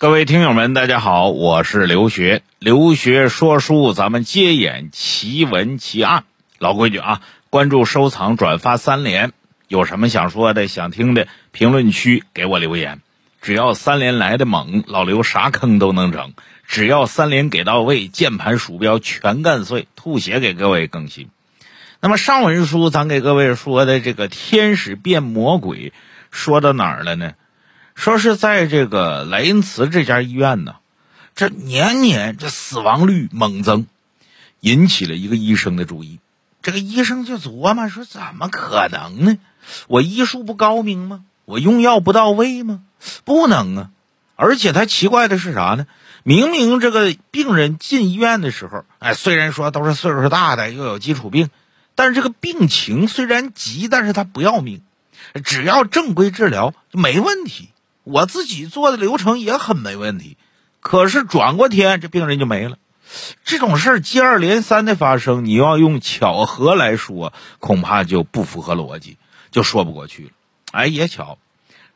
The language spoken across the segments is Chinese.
各位听友们，大家好，我是刘学。刘学说书，咱们接演奇闻奇案。老规矩啊，关注、收藏、转发三连。有什么想说的、想听的，评论区给我留言。只要三连来的猛，老刘啥坑都能整。只要三连给到位，键盘鼠标全干碎，吐血给各位更新。那么上文书咱给各位说的这个天使变魔鬼，说到哪儿了呢？说是在这个莱茵茨这家医院呢，这年年这死亡率猛增，引起了一个医生的注意。这个医生就琢磨说：怎么可能呢？我医术不高明吗？我用药不到位吗？不能啊！而且他奇怪的是啥呢？明明这个病人进医院的时候，哎，虽然说都是岁数大的，又有基础病，但是这个病情虽然急，但是他不要命，只要正规治疗就没问题。我自己做的流程也很没问题，可是转过天这病人就没了。这种事儿接二连三的发生，你要用巧合来说，恐怕就不符合逻辑，就说不过去了。哎，也巧，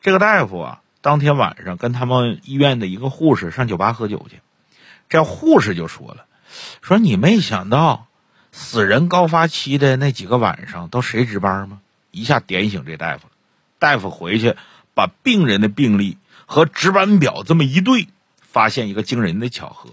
这个大夫啊，当天晚上跟他们医院的一个护士上酒吧喝酒去，这护士就说了：“说你没想到死人高发期的那几个晚上都谁值班吗？”一下点醒这大夫了。大夫回去。把病人的病历和值班表这么一对，发现一个惊人的巧合，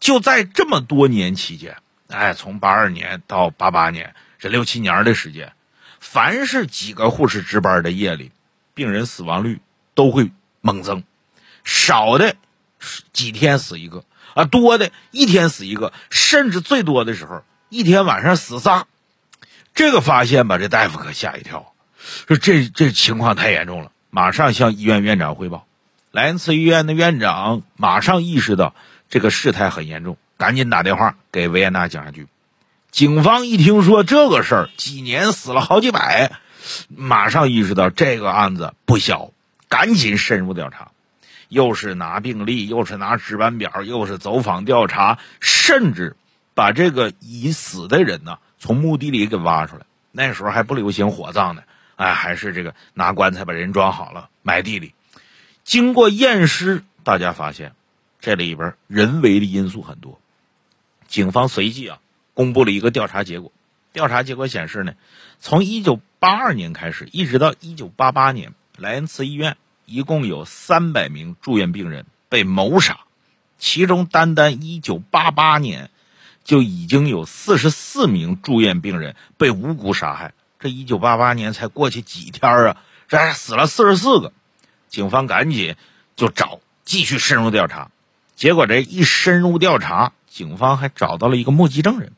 就在这么多年期间，哎，从八二年到八八年这六七年的时间，凡是几个护士值班的夜里，病人死亡率都会猛增，少的几天死一个啊，多的一天死一个，甚至最多的时候一天晚上死仨。这个发现把这大夫可吓一跳，说这这情况太严重了。马上向医院院长汇报，莱恩茨医院的院长马上意识到这个事态很严重，赶紧打电话给维也纳警察局。警方一听说这个事儿，几年死了好几百，马上意识到这个案子不小，赶紧深入调查，又是拿病历，又是拿值班表，又是走访调查，甚至把这个已死的人呢从墓地里给挖出来。那时候还不流行火葬呢。哎，还是这个拿棺材把人装好了，埋地里。经过验尸，大家发现这里边人为的因素很多。警方随即啊公布了一个调查结果。调查结果显示呢，从一九八二年开始，一直到一九八八年，莱恩茨医院一共有三百名住院病人被谋杀，其中单单一九八八年就已经有四十四名住院病人被无辜杀害。这一九八八年才过去几天啊，这还死了四十四个，警方赶紧就找，继续深入调查。结果这一深入调查，警方还找到了一个目击证人。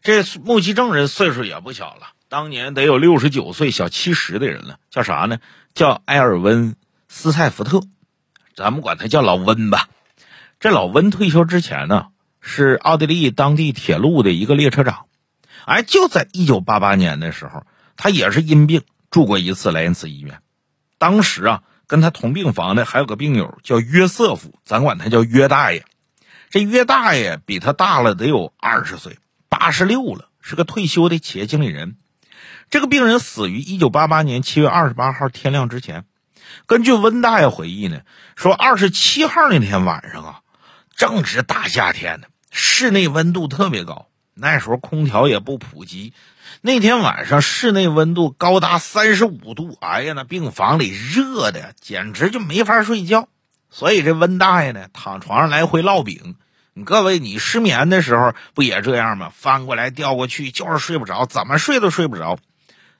这目击证人岁数也不小了，当年得有六十九岁，小七十的人了。叫啥呢？叫埃尔温斯泰福特，咱们管他叫老温吧。这老温退休之前呢，是奥地利当地铁路的一个列车长。哎，就在一九八八年的时候。他也是因病住过一次莱茵茨医院，当时啊，跟他同病房的还有个病友叫约瑟夫，咱管他叫约大爷。这约大爷比他大了得有二十岁，八十六了，是个退休的企业经理人。这个病人死于一九八八年七月二十八号天亮之前。根据温大爷回忆呢，说二十七号那天晚上啊，正值大夏天的，室内温度特别高，那时候空调也不普及。那天晚上室内温度高达三十五度，哎呀，那病房里热的简直就没法睡觉。所以这温大爷呢，躺床上来回烙饼。各位，你失眠的时候不也这样吗？翻过来调过去，就是睡不着，怎么睡都睡不着。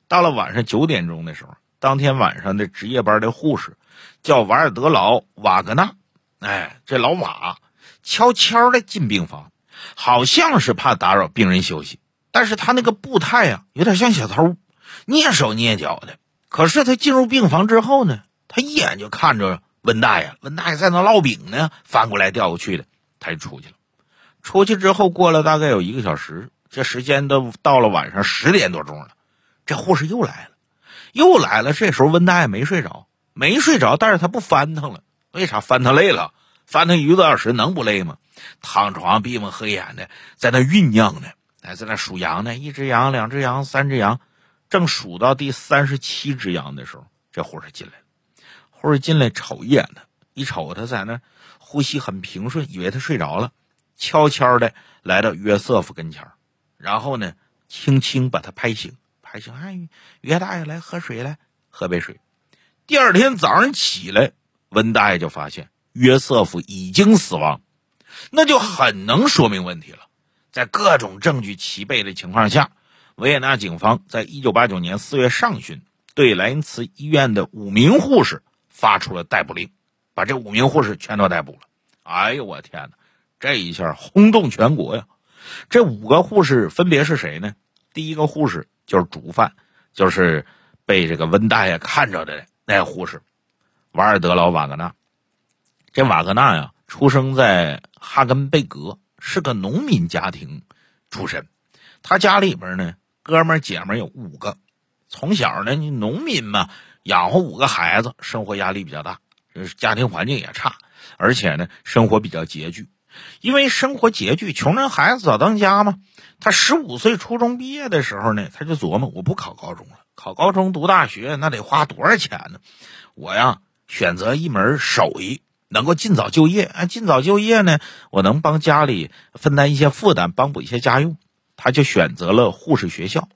到了晚上九点钟的时候，当天晚上的值夜班的护士叫瓦尔德劳瓦格纳，哎，这老瓦悄悄的进病房，好像是怕打扰病人休息。但是他那个步态呀，有点像小偷，蹑手蹑脚的。可是他进入病房之后呢，他一眼就看着温大爷，温大爷在那烙饼呢，翻过来调过去的，他就出去了。出去之后，过了大概有一个小时，这时间都到了晚上十点多钟了，这护士又来了，又来了。这时候温大爷没睡着，没睡着，但是他不翻腾了，为啥？翻腾累了，翻腾一个多小时能不累吗？躺床闭目合眼的，在那酝酿呢。还在那数羊呢，一只羊，两只羊，三只羊，正数到第三十七只羊的时候，这护士进来了。护士进来瞅一眼他，一瞅他在那呼吸很平顺，以为他睡着了，悄悄的来到约瑟夫跟前然后呢，轻轻把他拍醒，拍醒，哎，约大爷来喝水来，喝杯水。第二天早上起来，温大爷就发现约瑟夫已经死亡，那就很能说明问题了。在各种证据齐备的情况下，维也纳警方在一九八九年四月上旬对莱茵茨医院的五名护士发出了逮捕令，把这五名护士全都逮捕了。哎呦，我天哪！这一下轰动全国呀！这五个护士分别是谁呢？第一个护士就是主犯，就是被这个温大爷看着的那护士瓦尔德劳瓦格纳。这瓦格纳呀，出生在哈根贝格，是个农民家庭出身。他家里边呢，哥们姐们有五个。从小呢，你农民嘛，养活五个孩子，生活压力比较大，家庭环境也差，而且呢，生活比较拮据。因为生活拮据，穷人孩子早当家嘛。他十五岁初中毕业的时候呢，他就琢磨：我不考高中了，考高中读大学那得花多少钱呢？我呀，选择一门手艺，能够尽早就业。啊，尽早就业呢，我能帮家里分担一些负担，帮补一些家用。他就选择了护士学校。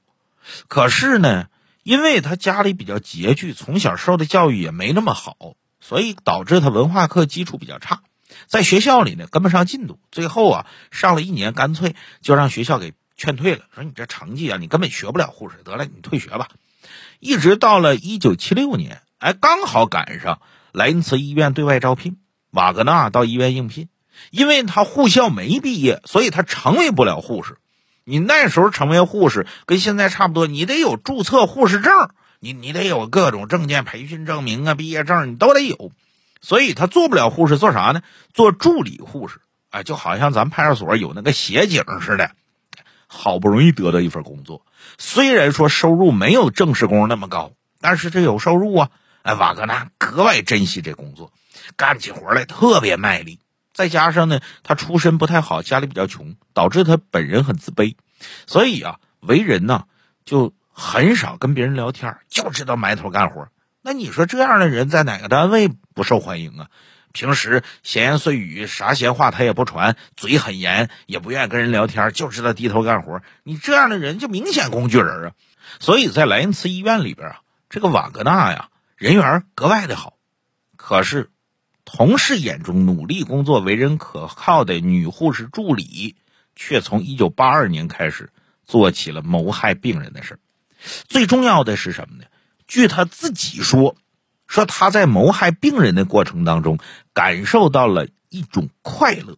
可是呢，因为他家里比较拮据，从小受的教育也没那么好，所以导致他文化课基础比较差。在学校里呢，跟不上进度，最后啊，上了一年，干脆就让学校给劝退了，说你这成绩啊，你根本学不了护士，得了，你退学吧。一直到了一九七六年，哎，刚好赶上莱茵茨医院对外招聘，瓦格纳到医院应聘，因为他护校没毕业，所以他成为不了护士。你那时候成为护士跟现在差不多，你得有注册护士证，你你得有各种证件、培训证明啊、毕业证，你都得有。所以他做不了护士，做啥呢？做助理护士，哎，就好像咱派出所有那个协警似的。好不容易得到一份工作，虽然说收入没有正式工那么高，但是这有收入啊。哎，瓦格纳格外珍惜这工作，干起活来特别卖力。再加上呢，他出身不太好，家里比较穷，导致他本人很自卑，所以啊，为人呢就很少跟别人聊天，就知道埋头干活。那你说这样的人在哪个单位不受欢迎啊？平时闲言碎语，啥闲话他也不传，嘴很严，也不愿意跟人聊天，就知道低头干活。你这样的人就明显工具人啊！所以在莱茵茨医院里边啊，这个瓦格纳呀，人缘格外的好。可是，同事眼中努力工作、为人可靠的女护士助理，却从1982年开始做起了谋害病人的事最重要的是什么呢？据他自己说，说他在谋害病人的过程当中感受到了一种快乐，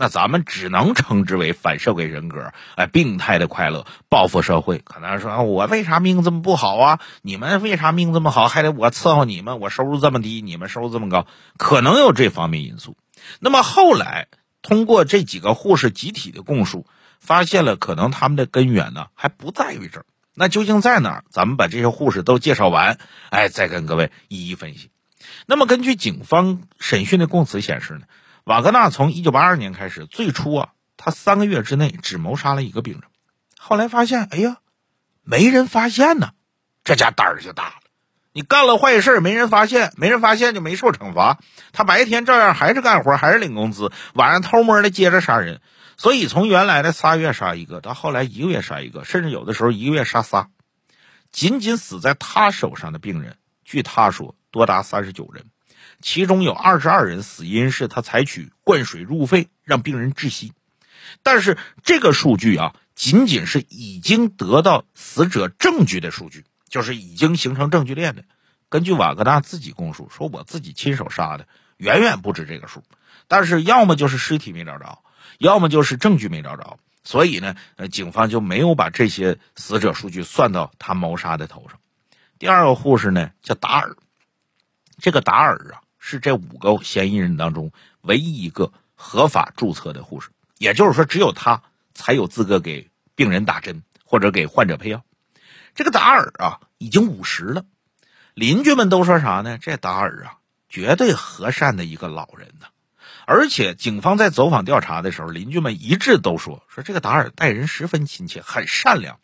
那咱们只能称之为反社会人格，哎，病态的快乐，报复社会。可能说，我为啥命这么不好啊？你们为啥命这么好，还得我伺候你们？我收入这么低，你们收入这么高，可能有这方面因素。那么后来通过这几个护士集体的供述，发现了可能他们的根源呢，还不在于这儿。那究竟在哪儿？咱们把这些护士都介绍完，哎，再跟各位一一分析。那么，根据警方审讯的供词显示呢，瓦格纳从一九八二年开始，最初啊，他三个月之内只谋杀了一个病人，后来发现，哎呀，没人发现呢，这家胆儿就大了。你干了坏事没人发现，没人发现就没受惩罚，他白天照样还是干活，还是领工资，晚上偷摸的接着杀人。所以，从原来的仨月杀一个，到后来一个月杀一个，甚至有的时候一个月杀仨。仅仅死在他手上的病人，据他说多达三十九人，其中有二十二人死因是他采取灌水入肺，让病人窒息。但是这个数据啊，仅仅是已经得到死者证据的数据，就是已经形成证据链的。根据瓦格纳自己供述，说我自己亲手杀的，远远不止这个数。但是要么就是尸体没找着。要么就是证据没找着，所以呢，呃，警方就没有把这些死者数据算到他谋杀的头上。第二个护士呢叫达尔，这个达尔啊是这五个嫌疑人当中唯一一个合法注册的护士，也就是说，只有他才有资格给病人打针或者给患者配药。这个达尔啊已经五十了，邻居们都说啥呢？这达尔啊绝对和善的一个老人呢。而且，警方在走访调查的时候，邻居们一致都说说这个达尔待人十分亲切，很善良。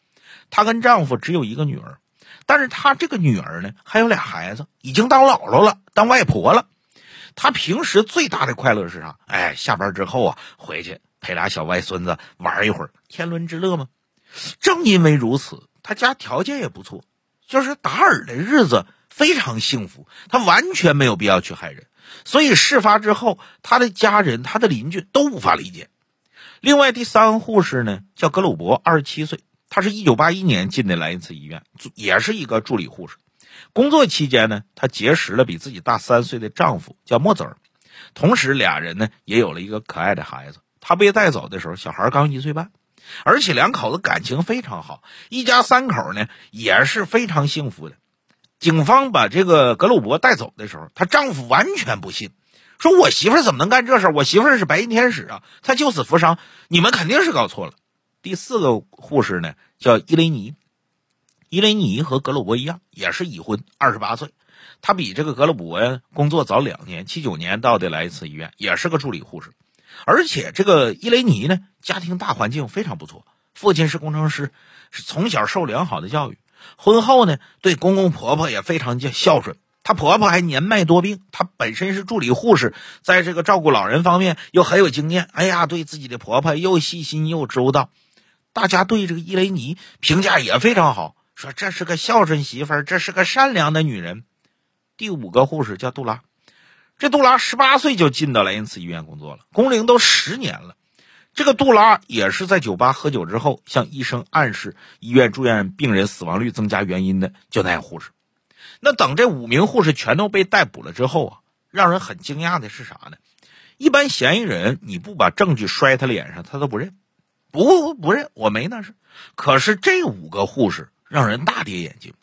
她跟丈夫只有一个女儿，但是他这个女儿呢，还有俩孩子，已经当姥姥了，当外婆了。他平时最大的快乐是啥？哎，下班之后啊，回去陪俩小外孙子玩一会儿，天伦之乐吗？正因为如此，他家条件也不错，就是达尔的日子非常幸福，他完全没有必要去害人。所以事发之后，他的家人、他的邻居都无法理解。另外，第三个护士呢，叫格鲁伯，二十七岁，他是一九八一年进的莱茵茨医院，也是一个助理护士。工作期间呢，她结识了比自己大三岁的丈夫，叫莫泽尔。同时，俩人呢也有了一个可爱的孩子。她被带走的时候，小孩刚一岁半，而且两口子感情非常好，一家三口呢也是非常幸福的。警方把这个格鲁伯带走的时候，她丈夫完全不信，说我媳妇怎么能干这事？我媳妇是白衣天使啊，她救死扶伤，你们肯定是搞错了。第四个护士呢，叫伊雷尼。伊雷尼和格鲁伯一样，也是已婚，二十八岁。他比这个格鲁伯工作早两年，七九年到的来一次医院，也是个助理护士。而且这个伊雷尼呢，家庭大环境非常不错，父亲是工程师，是从小受良好的教育。婚后呢，对公公婆婆也非常孝顺。她婆婆还年迈多病，她本身是助理护士，在这个照顾老人方面又很有经验。哎呀，对自己的婆婆又细心又周到。大家对这个伊雷尼评价也非常好。说这是个孝顺媳妇儿，这是个善良的女人。第五个护士叫杜拉，这杜拉十八岁就进到莱茵茨医院工作了，工龄都十年了。这个杜拉也是在酒吧喝酒之后，向医生暗示医院住院病人死亡率增加原因的，就那护士。那等这五名护士全都被逮捕了之后啊，让人很惊讶的是啥呢？一般嫌疑人你不把证据摔他脸上，他都不认，不不不认，我没那事。可是这五个护士。让人大跌眼镜，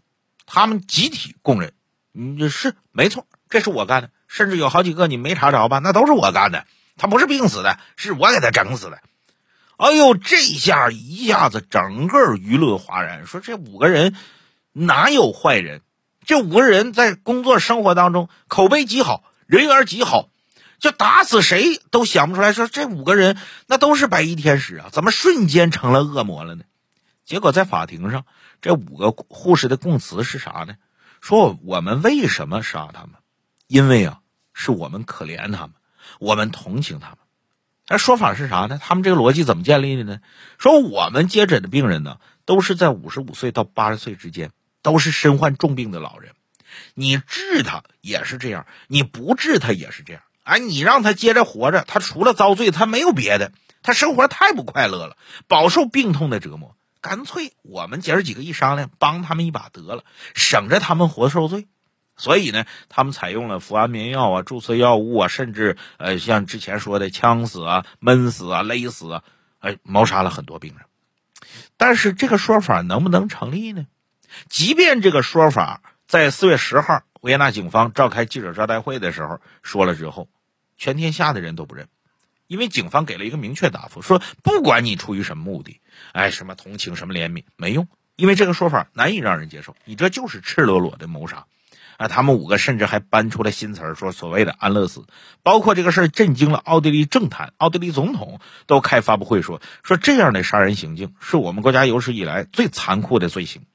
他们集体供认，嗯，是没错，这是我干的，甚至有好几个你没查着吧？那都是我干的，他不是病死的，是我给他整死的。哎呦，这下一下子整个舆论哗然，说这五个人哪有坏人？这五个人在工作生活当中口碑极好，人缘极好，就打死谁都想不出来，说这五个人那都是白衣天使啊，怎么瞬间成了恶魔了呢？结果在法庭上。这五个护士的供词是啥呢？说我们为什么杀他们？因为啊，是我们可怜他们，我们同情他们。那说法是啥呢？他们这个逻辑怎么建立的呢？说我们接诊的病人呢，都是在五十五岁到八十岁之间，都是身患重病的老人。你治他也是这样，你不治他也是这样。哎，你让他接着活着，他除了遭罪，他没有别的。他生活太不快乐了，饱受病痛的折磨。干脆我们姐儿几个一商量，帮他们一把得了，省着他们活受罪。所以呢，他们采用了服安眠药啊、注射药物啊，甚至呃，像之前说的呛死啊、闷死啊、勒死啊，哎，谋杀了很多病人。但是这个说法能不能成立呢？即便这个说法在四月十号维也纳警方召开记者招待会的时候说了之后，全天下的人都不认。因为警方给了一个明确答复，说不管你出于什么目的，哎，什么同情，什么怜悯，没用，因为这个说法难以让人接受。你这就是赤裸裸的谋杀，啊，他们五个甚至还搬出了新词儿，说所谓的安乐死，包括这个事儿震惊了奥地利政坛，奥地利总统都开发布会说，说这样的杀人行径是我们国家有史以来最残酷的罪行。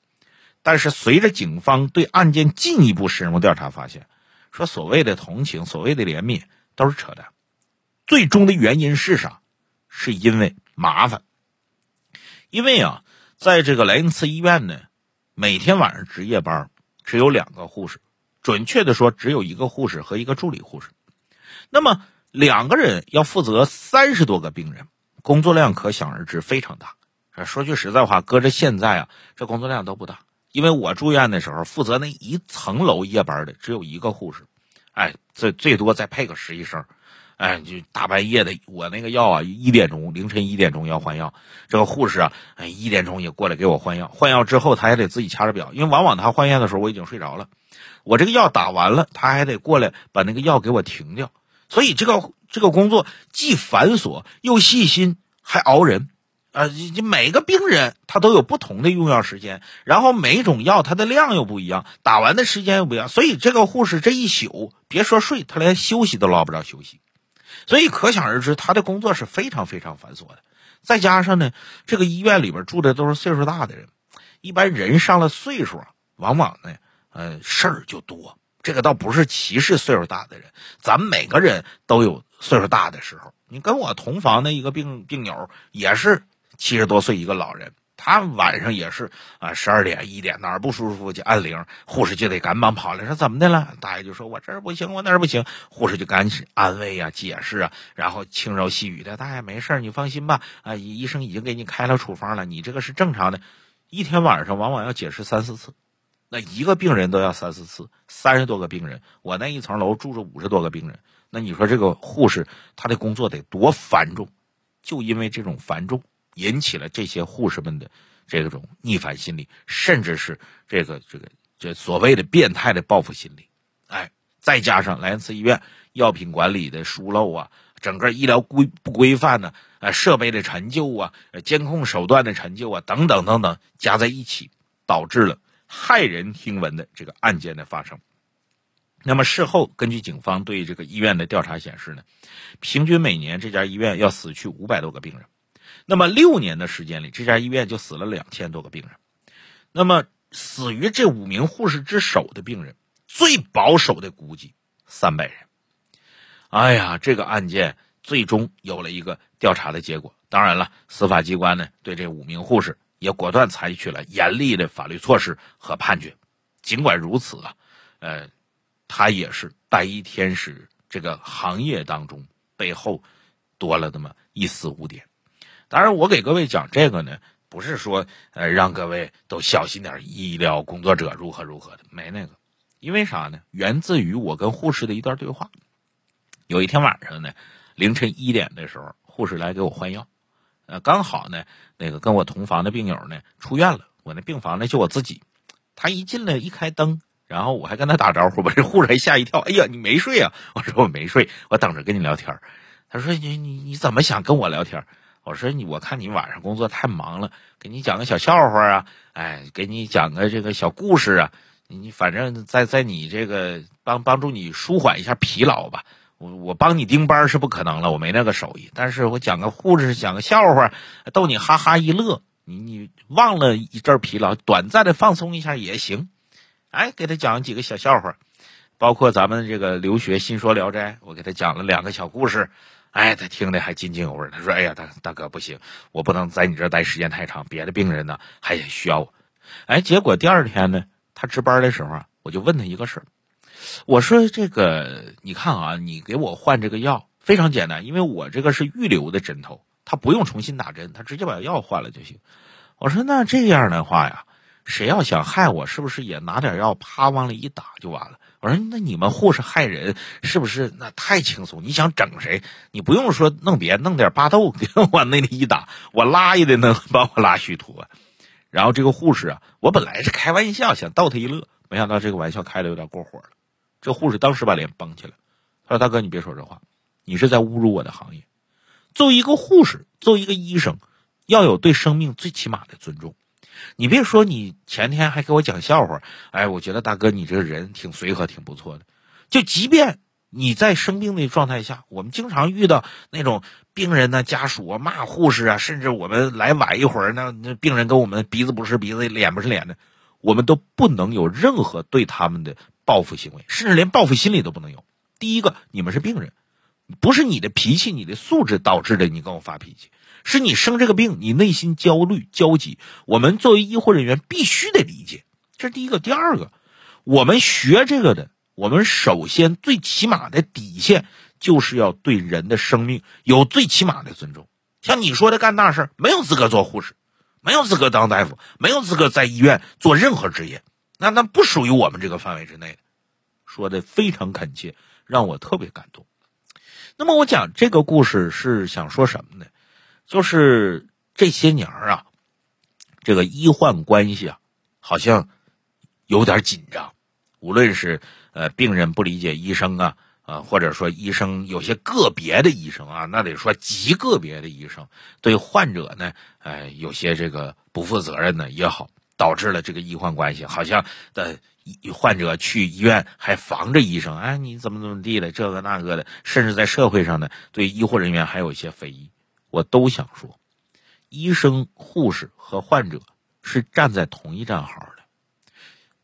但是随着警方对案件进一步深入调查，发现，说所谓的同情，所谓的怜悯都是扯淡。最终的原因是啥？是因为麻烦。因为啊，在这个莱茵茨医院呢，每天晚上值夜班只有两个护士，准确的说，只有一个护士和一个助理护士。那么两个人要负责三十多个病人，工作量可想而知非常大。说句实在话，搁着现在啊，这工作量都不大。因为我住院的时候，负责那一层楼夜班的只有一个护士，哎，最最多再配个实习生。哎，就大半夜的，我那个药啊，一点钟凌晨一点钟要换药，这个护士啊，哎，一点钟也过来给我换药。换药之后，他还得自己掐着表，因为往往他换药的时候我已经睡着了。我这个药打完了，他还得过来把那个药给我停掉。所以这个这个工作既繁琐又细心，还熬人。啊，这每个病人他都有不同的用药时间，然后每一种药它的量又不一样，打完的时间又不一样，所以这个护士这一宿别说睡，他连休息都捞不着休息。所以可想而知，他的工作是非常非常繁琐的。再加上呢，这个医院里边住的都是岁数大的人，一般人上了岁数，往往呢，呃，事儿就多。这个倒不是歧视岁数大的人，咱们每个人都有岁数大的时候。你跟我同房的一个病病友也是七十多岁一个老人。他晚上也是啊，十二点一点哪儿不舒服就按铃，护士就得赶忙跑来，说怎么的了？大爷就说：“我这儿不行，我那儿不行。”护士就赶紧安慰啊、解释啊，然后轻柔细语的：“大爷没事你放心吧。啊，医生已经给你开了处方了，你这个是正常的。一天晚上往往要解释三四次，那一个病人都要三四次，三十多个病人，我那一层楼住着五十多个病人，那你说这个护士他的工作得多繁重？就因为这种繁重。”引起了这些护士们的这种逆反心理，甚至是这个这个这所谓的变态的报复心理。哎，再加上莱恩斯医院药品管理的疏漏啊，整个医疗规不规范呢？呃，设备的陈旧啊，监控手段的陈旧啊，等等等等，加在一起，导致了骇人听闻的这个案件的发生。那么事后，根据警方对这个医院的调查显示呢，平均每年这家医院要死去五百多个病人。那么六年的时间里，这家医院就死了两千多个病人。那么死于这五名护士之手的病人，最保守的估计三百人。哎呀，这个案件最终有了一个调查的结果。当然了，司法机关呢对这五名护士也果断采取了严厉的法律措施和判决。尽管如此啊，呃，他也是白衣天使这个行业当中背后多了那么一丝污点。当然，我给各位讲这个呢，不是说呃让各位都小心点，医疗工作者如何如何的，没那个。因为啥呢？源自于我跟护士的一段对话。有一天晚上呢，凌晨一点的时候，护士来给我换药，呃，刚好呢，那个跟我同房的病友呢出院了，我那病房呢就我自己。他一进来一开灯，然后我还跟他打招呼，把这护士还吓一跳。哎呀，你没睡啊？我说我没睡，我等着跟你聊天。他说你你你怎么想跟我聊天？我说你，我看你晚上工作太忙了，给你讲个小笑话啊，哎，给你讲个这个小故事啊，你反正在在你这个帮帮助你舒缓一下疲劳吧。我我帮你盯班是不可能了，我没那个手艺。但是我讲个护士讲个笑话，逗你哈哈一乐，你你忘了一阵疲劳，短暂的放松一下也行。哎，给他讲几个小笑话，包括咱们这个留学新说聊斋，我给他讲了两个小故事。哎，他听的还津津有味。他说：“哎呀，大大哥不行，我不能在你这待时间太长，别的病人呢还需要我。”哎，结果第二天呢，他值班的时候啊，我就问他一个事儿，我说：“这个你看啊，你给我换这个药非常简单，因为我这个是预留的针头，他不用重新打针，他直接把药换了就行。”我说：“那这样的话呀，谁要想害我，是不是也拿点药啪往里一打就完了？”我说：“那你们护士害人是不是？那太轻松。你想整谁？你不用说弄别，弄点巴豆往那里一打，我拉也得能把我拉虚脱。然后这个护士啊，我本来是开玩笑，想逗他一乐，没想到这个玩笑开的有点过火了。这护士当时把脸绷起来，他说：‘大哥，你别说这话，你是在侮辱我的行业。作为一个护士，作为一个医生，要有对生命最起码的尊重。’”你别说，你前天还给我讲笑话，哎，我觉得大哥你这个人挺随和，挺不错的。就即便你在生病的状态下，我们经常遇到那种病人呢家属啊骂护士啊，甚至我们来晚一会儿，那那病人跟我们鼻子不是鼻子，脸不是脸的，我们都不能有任何对他们的报复行为，甚至连报复心理都不能有。第一个，你们是病人，不是你的脾气、你的素质导致的，你跟我发脾气。是你生这个病，你内心焦虑焦急。我们作为医护人员必须得理解，这是第一个。第二个，我们学这个的，我们首先最起码的底线就是要对人的生命有最起码的尊重。像你说的干大事没有资格做护士，没有资格当大夫，没有资格在医院做任何职业，那那不属于我们这个范围之内。说的非常恳切，让我特别感动。那么我讲这个故事是想说什么呢？就是这些年啊，这个医患关系啊，好像有点紧张。无论是呃病人不理解医生啊，啊，或者说医生有些个别的医生啊，那得说极个别的医生对患者呢，哎，有些这个不负责任呢也好，导致了这个医患关系好像的患者去医院还防着医生，哎，你怎么怎么地的，这个那个的，甚至在社会上呢，对医护人员还有一些非议。我都想说，医生、护士和患者是站在同一战壕的。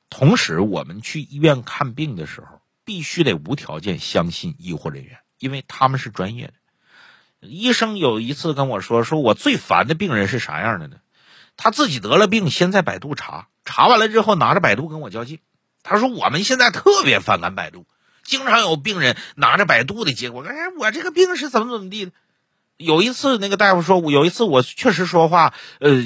同时，我们去医院看病的时候，必须得无条件相信医护人员，因为他们是专业的。医生有一次跟我说：“说我最烦的病人是啥样的呢？他自己得了病，先在百度查，查完了之后拿着百度跟我较劲。他说我们现在特别反感百度，经常有病人拿着百度的结果，哎，我这个病是怎么怎么地的。”有一次，那个大夫说，有一次我确实说话，呃，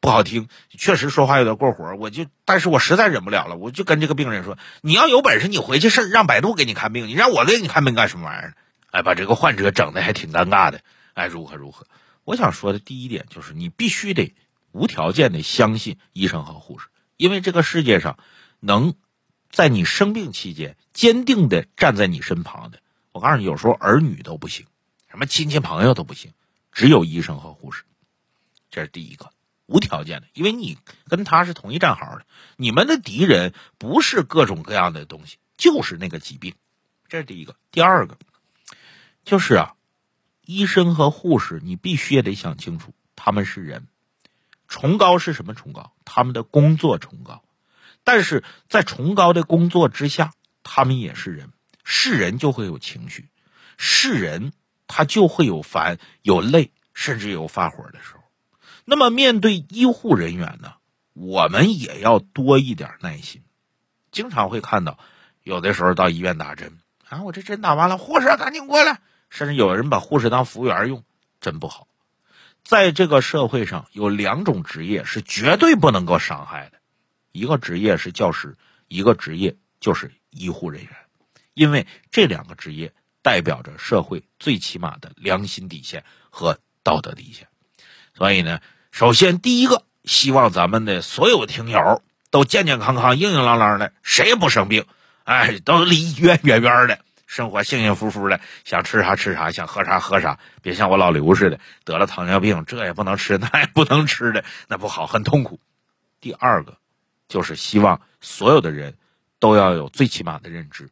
不好听，确实说话有点过火，我就，但是我实在忍不了了，我就跟这个病人说，你要有本事，你回去是让百度给你看病，你让我给你看病干什么玩意儿？哎，把这个患者整的还挺尴尬的，哎，如何如何？我想说的第一点就是，你必须得无条件的相信医生和护士，因为这个世界上能在你生病期间坚定的站在你身旁的，我告诉你，有时候儿女都不行。什么亲戚朋友都不行，只有医生和护士，这是第一个无条件的，因为你跟他是同一战壕的，你们的敌人不是各种各样的东西，就是那个疾病，这是第一个。第二个就是啊，医生和护士，你必须也得想清楚，他们是人，崇高是什么崇高？他们的工作崇高，但是在崇高的工作之下，他们也是人，是人就会有情绪，是人。他就会有烦、有累，甚至有发火的时候。那么，面对医护人员呢，我们也要多一点耐心。经常会看到，有的时候到医院打针啊，我这针打完了，护士赶紧过来。甚至有人把护士当服务员用，真不好。在这个社会上，有两种职业是绝对不能够伤害的，一个职业是教师，一个职业就是医护人员，因为这两个职业。代表着社会最起码的良心底线和道德底线，所以呢，首先第一个，希望咱们的所有听友都健健康康、硬硬朗朗的，谁也不生病，哎，都离医院远远的，生活幸幸福福的，想吃啥吃啥，想喝啥喝啥，别像我老刘似的，得了糖尿病，这也不能吃，那也不能吃的，那不好，很痛苦。第二个，就是希望所有的人都要有最起码的认知。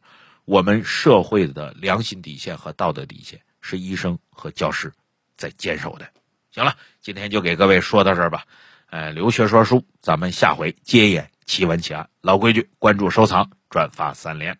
我们社会的良心底线和道德底线是医生和教师在坚守的。行了，今天就给各位说到这儿吧。呃，留学说书，咱们下回接演奇闻奇案。老规矩，关注、收藏、转发三连。